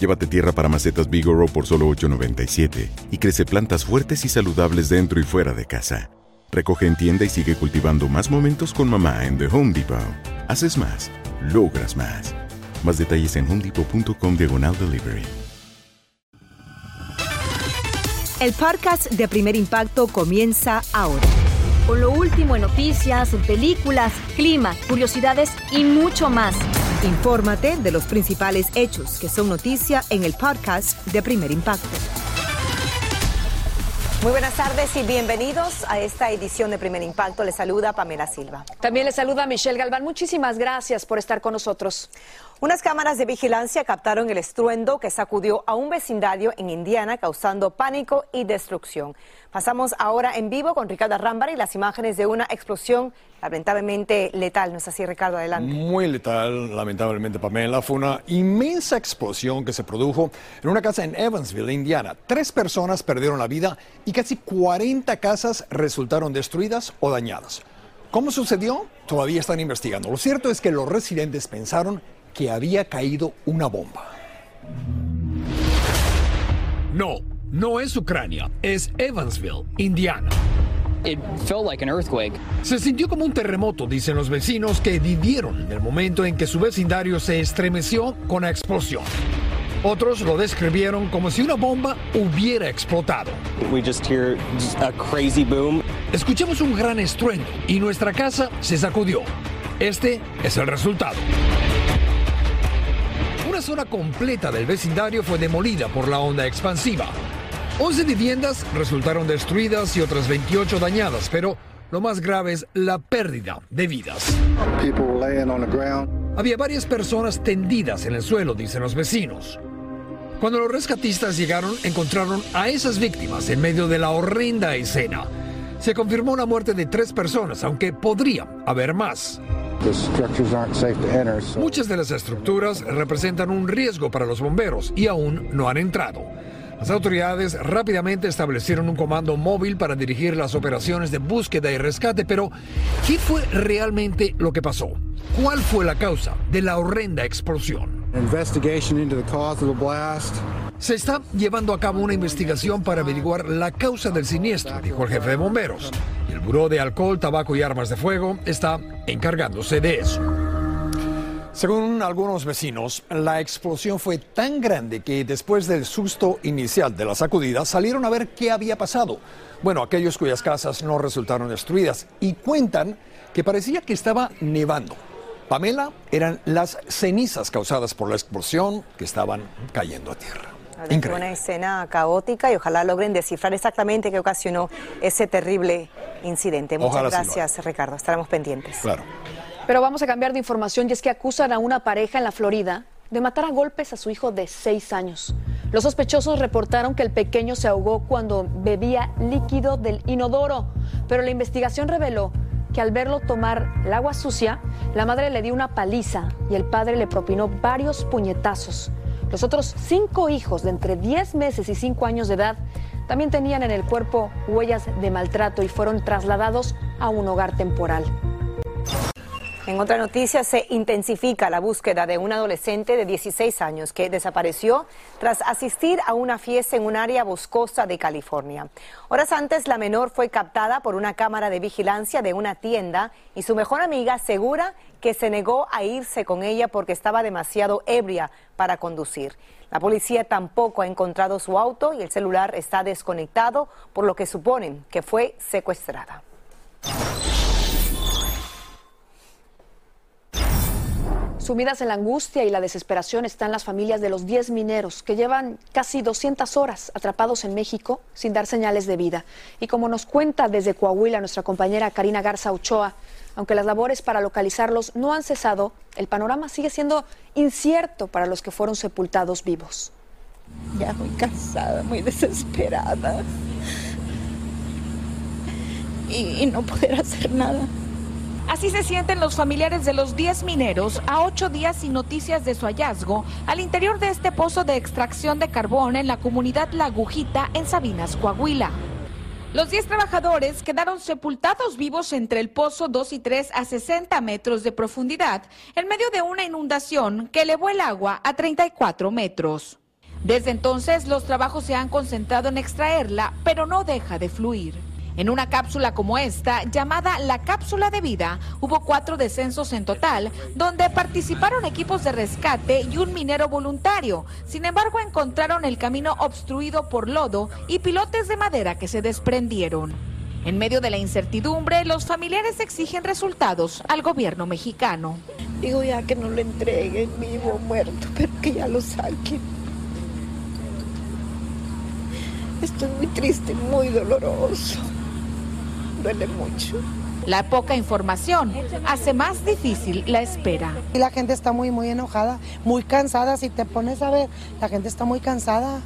Llévate tierra para macetas Bigoro por solo $8.97 y crece plantas fuertes y saludables dentro y fuera de casa. Recoge en tienda y sigue cultivando más momentos con mamá en The Home Depot. Haces más, logras más. Más detalles en homedepot.com diagonal delivery. El podcast de Primer Impacto comienza ahora. Con lo último en noticias, películas, clima, curiosidades y mucho más. Infórmate de los principales hechos que son noticia en el podcast de Primer Impacto. Muy buenas tardes y bienvenidos a esta edición de Primer Impacto. Les saluda Pamela Silva. También les saluda Michelle Galván. Muchísimas gracias por estar con nosotros. Unas cámaras de vigilancia captaron el estruendo que sacudió a un vecindario en Indiana, causando pánico y destrucción. Pasamos ahora en vivo con Ricardo Rámbara y las imágenes de una explosión lamentablemente letal. ¿No es así, Ricardo? Adelante. Muy letal, lamentablemente, Pamela. Fue una inmensa explosión que se produjo en una casa en Evansville, Indiana. Tres personas perdieron la vida y casi 40 casas resultaron destruidas o dañadas. ¿Cómo sucedió? Todavía están investigando. Lo cierto es que los residentes pensaron que había caído una bomba. No, no es Ucrania, es Evansville, Indiana. It felt like an earthquake. Se sintió como un terremoto, dicen los vecinos que vivieron el momento en que su vecindario se estremeció con la explosión. Otros lo describieron como si una bomba hubiera explotado. We just hear a crazy boom. Escuchamos un gran estruendo y nuestra casa se sacudió. Este es el resultado. Zona completa del vecindario fue demolida por la onda expansiva. 11 viviendas resultaron destruidas y otras 28 dañadas, pero lo más grave es la pérdida de vidas. Había varias personas tendidas en el suelo, dicen los vecinos. Cuando los rescatistas llegaron, encontraron a esas víctimas en medio de la horrenda escena. Se confirmó la muerte de tres personas, aunque podría haber más. Muchas de las estructuras representan un riesgo para los bomberos y aún no han entrado. Las autoridades rápidamente establecieron un comando móvil para dirigir las operaciones de búsqueda y rescate, pero ¿qué fue realmente lo que pasó? ¿Cuál fue la causa de la horrenda explosión? Se está llevando a cabo una investigación para averiguar la causa del siniestro, dijo el jefe de bomberos. El Buró de Alcohol, Tabaco y Armas de Fuego está encargándose de eso. Según algunos vecinos, la explosión fue tan grande que después del susto inicial de la sacudida salieron a ver qué había pasado. Bueno, aquellos cuyas casas no resultaron destruidas y cuentan que parecía que estaba nevando. Pamela eran las cenizas causadas por la explosión que estaban cayendo a tierra. Una escena caótica y ojalá logren descifrar exactamente qué ocasionó ese terrible incidente. Muchas Ojalá sí lo gracias, Ricardo. Estaremos pendientes. Claro. Pero vamos a cambiar de información y es que acusan a una pareja en la Florida de matar a golpes a su hijo de seis años. Los sospechosos reportaron que el pequeño se ahogó cuando bebía líquido del inodoro, pero la investigación reveló que al verlo tomar el agua sucia, la madre le dio una paliza y el padre le propinó varios puñetazos. Los otros cinco hijos de entre 10 meses y 5 años de edad también tenían en el cuerpo huellas de maltrato y fueron trasladados a un hogar temporal. En otra noticia, se intensifica la búsqueda de un adolescente de 16 años que desapareció tras asistir a una fiesta en un área boscosa de California. Horas antes, la menor fue captada por una cámara de vigilancia de una tienda y su mejor amiga asegura que se negó a irse con ella porque estaba demasiado ebria para conducir. La policía tampoco ha encontrado su auto y el celular está desconectado, por lo que suponen que fue secuestrada. Sumidas en la angustia y la desesperación están las familias de los 10 mineros que llevan casi 200 horas atrapados en México sin dar señales de vida. Y como nos cuenta desde Coahuila nuestra compañera Karina Garza Ochoa, aunque las labores para localizarlos no han cesado, el panorama sigue siendo incierto para los que fueron sepultados vivos. Ya muy cansada, muy desesperada. Y, y no poder hacer nada. Así se sienten los familiares de los 10 mineros a ocho días sin noticias de su hallazgo al interior de este pozo de extracción de carbón en la comunidad La Agujita en Sabinas, Coahuila. Los 10 trabajadores quedaron sepultados vivos entre el pozo 2 y 3 a 60 metros de profundidad en medio de una inundación que elevó el agua a 34 metros. Desde entonces los trabajos se han concentrado en extraerla, pero no deja de fluir. En una cápsula como esta, llamada la cápsula de vida, hubo cuatro descensos en total, donde participaron equipos de rescate y un minero voluntario. Sin embargo, encontraron el camino obstruido por lodo y pilotes de madera que se desprendieron. En medio de la incertidumbre, los familiares exigen resultados al gobierno mexicano. Digo ya que no lo entreguen vivo o muerto, pero que ya lo saquen. Esto es muy triste, muy doloroso duele mucho. La poca información hace más difícil la espera. Y la gente está muy, muy enojada, muy cansada. Si te pones a ver, la gente está muy cansada.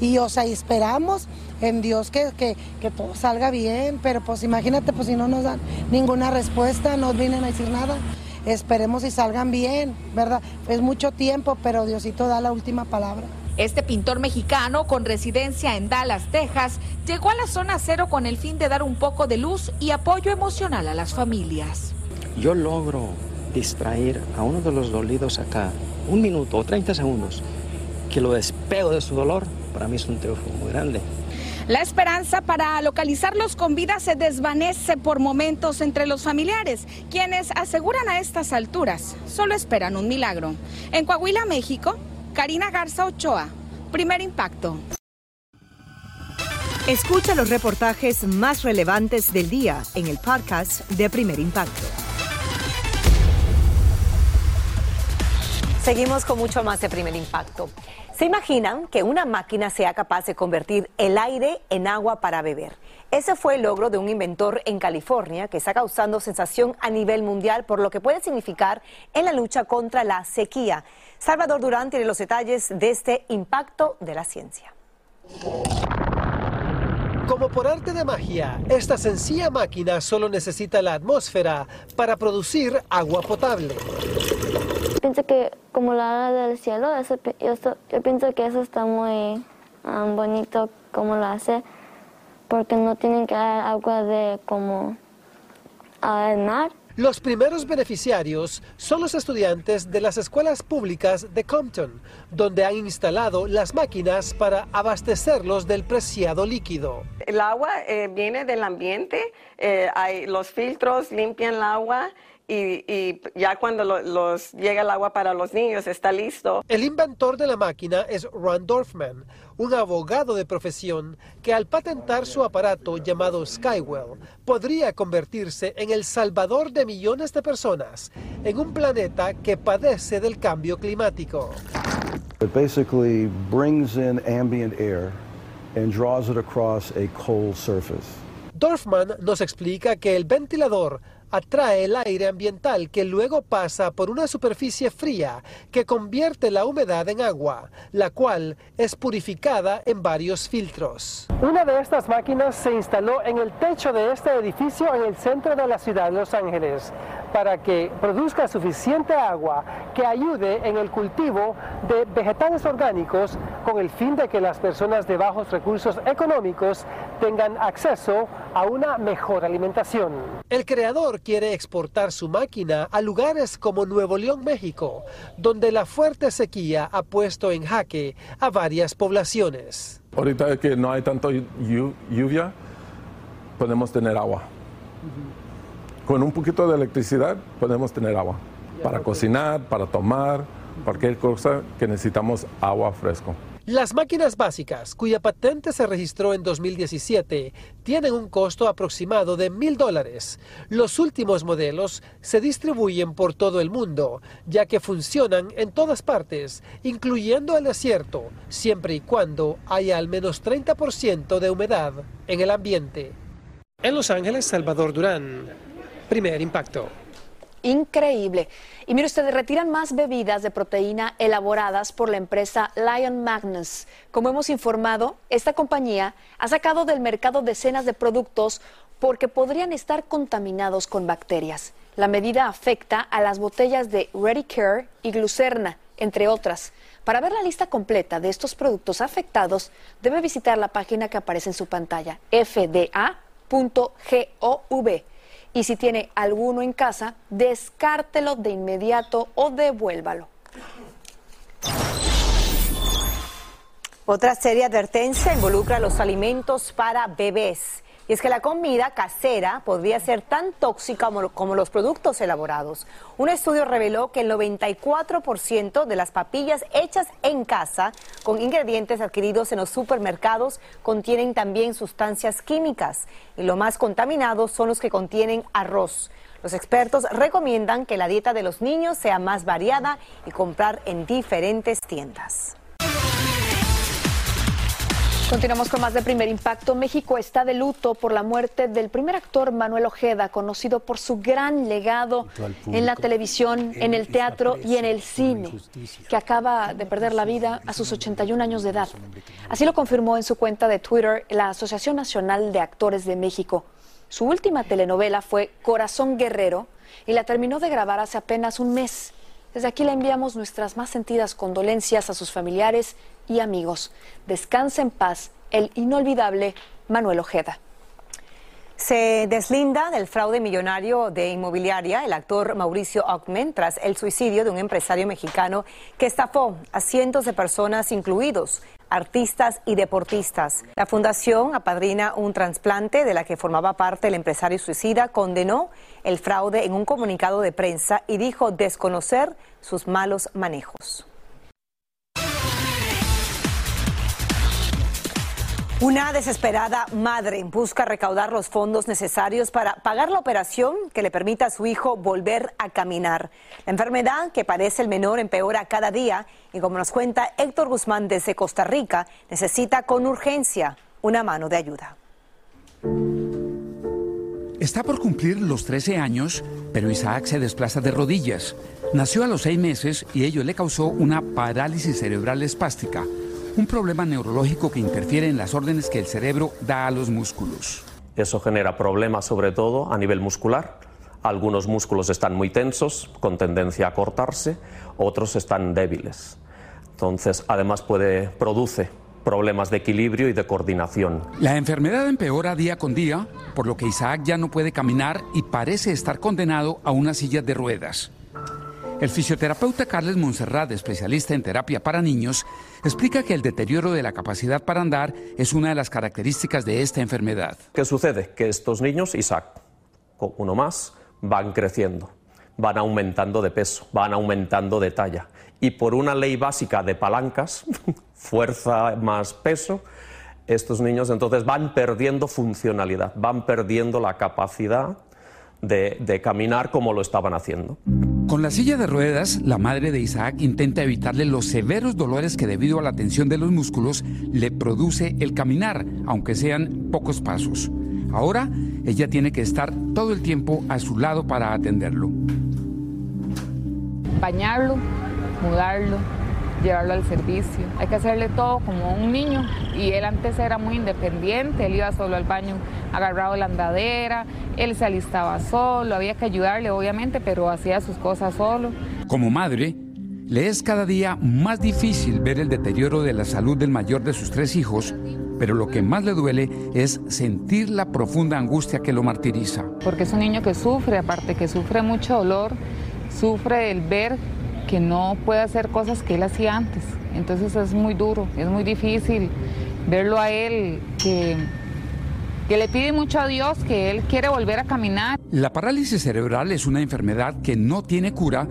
Y, o sea, esperamos en Dios que, que, que, todo salga bien, pero pues imagínate, pues si no nos dan ninguna respuesta, no vienen a decir nada. Esperemos y salgan bien, ¿verdad? Es mucho tiempo, pero Diosito da la última palabra. Este pintor mexicano con residencia en Dallas, Texas, llegó a la zona cero con el fin de dar un poco de luz y apoyo emocional a las familias. Yo logro distraer a uno de los dolidos acá un minuto o 30 segundos, que lo despego de su dolor, para mí es un triunfo muy grande. La esperanza para localizarlos con vida se desvanece por momentos entre los familiares, quienes aseguran a estas alturas solo esperan un milagro. En Coahuila, México, Karina Garza Ochoa, Primer Impacto. Escucha los reportajes más relevantes del día en el podcast de Primer Impacto. Seguimos con mucho más de Primer Impacto. ¿Se imaginan que una máquina sea capaz de convertir el aire en agua para beber? Ese fue el logro de un inventor en California que está causando sensación a nivel mundial por lo que puede significar en la lucha contra la sequía. Salvador Durán tiene los detalles de este impacto de la ciencia. Como por arte de magia, esta sencilla máquina solo necesita la atmósfera para producir agua potable. Pienso que como la hora del cielo, yo, pienso que eso está muy um, bonito como lo hace, porque no tienen que dar agua de como al mar, los primeros beneficiarios son los estudiantes de las escuelas públicas de Compton, donde han instalado las máquinas para abastecerlos del preciado líquido. El agua eh, viene del ambiente, eh, hay, los filtros limpian el agua y, ya cuando los, llega el agua para los niños está listo. El inventor de la máquina es Ron Dorfman, un abogado de profesión que al patentar su aparato llamado Skywell podría convertirse en el salvador de millones de personas en un planeta que padece del cambio climático. It basically brings in ambient air and draws it across a cold surface. Dorfman nos explica que el ventilador atrae el aire ambiental que luego pasa por una superficie fría que convierte la humedad en agua, la cual es purificada en varios filtros. Una de estas máquinas se instaló en el techo de este edificio en el centro de la ciudad de Los Ángeles para que produzca suficiente agua que ayude en el cultivo de vegetales orgánicos con el fin de que las personas de bajos recursos económicos tengan acceso a una mejor alimentación. El creador quiere exportar su máquina a lugares como Nuevo León, México, donde la fuerte sequía ha puesto en jaque a varias poblaciones. Ahorita que no hay tanto lluvia, podemos tener agua. Con un poquito de electricidad podemos tener agua para cocinar, para tomar, cualquier cosa que necesitamos agua fresco. Las máquinas básicas, cuya patente se registró en 2017, tienen un costo aproximado de mil dólares. Los últimos modelos se distribuyen por todo el mundo, ya que funcionan en todas partes, incluyendo el desierto, siempre y cuando haya al menos 30% de humedad en el ambiente. En Los Ángeles, Salvador Durán, primer impacto increíble. Y mire usted, retiran más bebidas de proteína elaboradas por la empresa Lion Magnus. Como hemos informado, esta compañía ha sacado del mercado decenas de productos porque podrían estar contaminados con bacterias. La medida afecta a las botellas de Ready Care y Glucerna, entre otras. Para ver la lista completa de estos productos afectados, debe visitar la página que aparece en su pantalla, fda.gov y si tiene alguno en casa, descártelo de inmediato o devuélvalo. Otra seria advertencia involucra los alimentos para bebés. Y es que la comida casera podría ser tan tóxica como, los productos elaborados. Un estudio reveló que el 94% de las papillas hechas en casa con ingredientes adquiridos en los supermercados contienen también sustancias químicas. Y lo más contaminados son los que contienen arroz. Los expertos recomiendan que la dieta de los niños sea más variada y comprar en diferentes tiendas. Continuamos con más de primer impacto. México está de luto por la muerte del primer actor Manuel Ojeda, conocido por su gran legado en la televisión, en el teatro y en el cine, que acaba de perder la vida a sus 81 años de edad. Así lo confirmó en su cuenta de Twitter la Asociación Nacional de Actores de México. Su última telenovela fue Corazón Guerrero y la terminó de grabar hace apenas un mes. Desde aquí le enviamos nuestras más sentidas condolencias a sus familiares y amigos. Descansa en paz el inolvidable Manuel Ojeda. Se deslinda del fraude millonario de inmobiliaria el actor Mauricio Ockman tras el suicidio de un empresario mexicano que estafó a cientos de personas, incluidos artistas y deportistas. La fundación apadrina un trasplante de la que formaba parte el empresario suicida, condenó el fraude en un comunicado de prensa y dijo desconocer sus malos manejos. Una desesperada madre busca recaudar los fondos necesarios para pagar la operación que le permita a su hijo volver a caminar. La enfermedad que padece el menor empeora cada día y como nos cuenta Héctor Guzmán desde Costa Rica, necesita con urgencia una mano de ayuda. Está por cumplir los 13 años, pero Isaac se desplaza de rodillas. Nació a los seis meses y ello le causó una parálisis cerebral espástica un problema neurológico que interfiere en las órdenes que el cerebro da a los músculos. Eso genera problemas sobre todo a nivel muscular. Algunos músculos están muy tensos, con tendencia a cortarse, otros están débiles. Entonces, además puede produce problemas de equilibrio y de coordinación. La enfermedad empeora día con día, por lo que Isaac ya no puede caminar y parece estar condenado a una silla de ruedas. El fisioterapeuta Carles Monserrat, especialista en terapia para niños, explica que el deterioro de la capacidad para andar es una de las características de esta enfermedad. ¿Qué sucede? Que estos niños, Isaac, uno más, van creciendo, van aumentando de peso, van aumentando de talla. Y por una ley básica de palancas, fuerza más peso, estos niños entonces van perdiendo funcionalidad, van perdiendo la capacidad de, de caminar como lo estaban haciendo. Con la silla de ruedas, la madre de Isaac intenta evitarle los severos dolores que debido a la tensión de los músculos le produce el caminar, aunque sean pocos pasos. Ahora ella tiene que estar todo el tiempo a su lado para atenderlo. Bañarlo, mudarlo, llevarlo al servicio. Hay que hacerle todo como un niño. Y él antes era muy independiente, él iba solo al baño agarrado la andadera, él se alistaba solo, había que ayudarle obviamente, pero hacía sus cosas solo. Como madre, le es cada día más difícil ver el deterioro de la salud del mayor de sus tres hijos pero lo que más le duele es sentir la profunda angustia que lo martiriza. Porque es un niño que sufre, aparte que sufre mucho dolor, sufre el ver que no puede hacer cosas que él hacía antes. Entonces es muy duro, es muy difícil verlo a él que, que le pide mucho a Dios, que él quiere volver a caminar. La parálisis cerebral es una enfermedad que no tiene cura,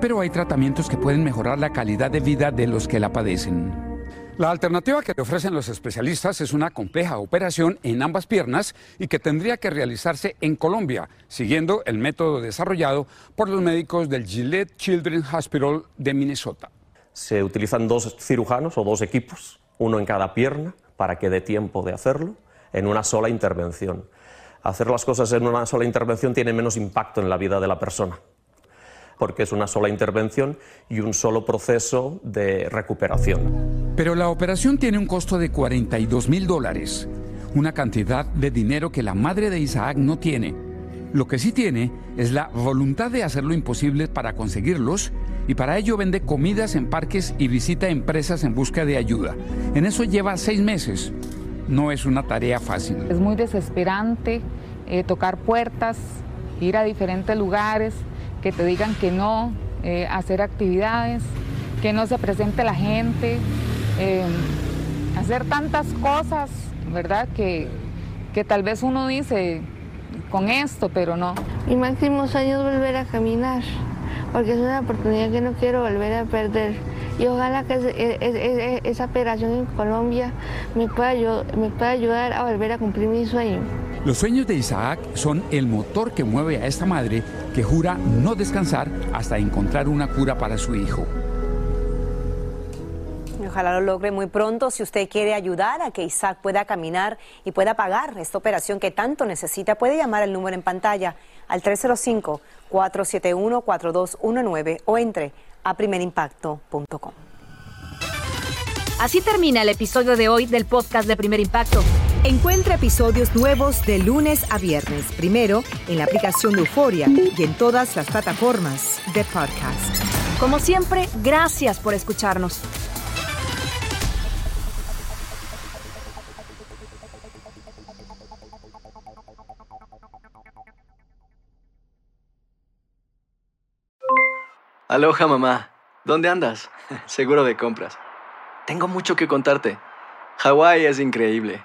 pero hay tratamientos que pueden mejorar la calidad de vida de los que la padecen. La alternativa que le ofrecen los especialistas es una compleja operación en ambas piernas y que tendría que realizarse en Colombia, siguiendo el método desarrollado por los médicos del Gillette Children's Hospital de Minnesota. Se utilizan dos cirujanos o dos equipos, uno en cada pierna, para que dé tiempo de hacerlo en una sola intervención. Hacer las cosas en una sola intervención tiene menos impacto en la vida de la persona porque es una sola intervención y un solo proceso de recuperación. Pero la operación tiene un costo de 42 mil dólares, una cantidad de dinero que la madre de Isaac no tiene. Lo que sí tiene es la voluntad de hacer lo imposible para conseguirlos y para ello vende comidas en parques y visita empresas en busca de ayuda. En eso lleva seis meses. No es una tarea fácil. Es muy desesperante eh, tocar puertas, ir a diferentes lugares, que te digan que no, eh, hacer actividades, que no se presente la gente, eh, hacer tantas cosas, ¿verdad? Que, que tal vez uno dice con esto, pero no. Mi máximo sueño es volver a caminar, porque es una oportunidad que no quiero volver a perder. Y ojalá que esa operación en Colombia me pueda, me pueda ayudar a volver a cumplir mi sueño. Los sueños de Isaac son el motor que mueve a esta madre que jura no descansar hasta encontrar una cura para su hijo. Ojalá lo logre muy pronto. Si usted quiere ayudar a que Isaac pueda caminar y pueda pagar esta operación que tanto necesita, puede llamar al número en pantalla al 305-471-4219 o entre a primerimpacto.com. Así termina el episodio de hoy del podcast de Primer Impacto. Encuentra episodios nuevos de lunes a viernes, primero en la aplicación de Euforia y en todas las plataformas de podcast. Como siempre, gracias por escucharnos. Aloha mamá, ¿dónde andas? Seguro de compras. Tengo mucho que contarte. Hawái es increíble.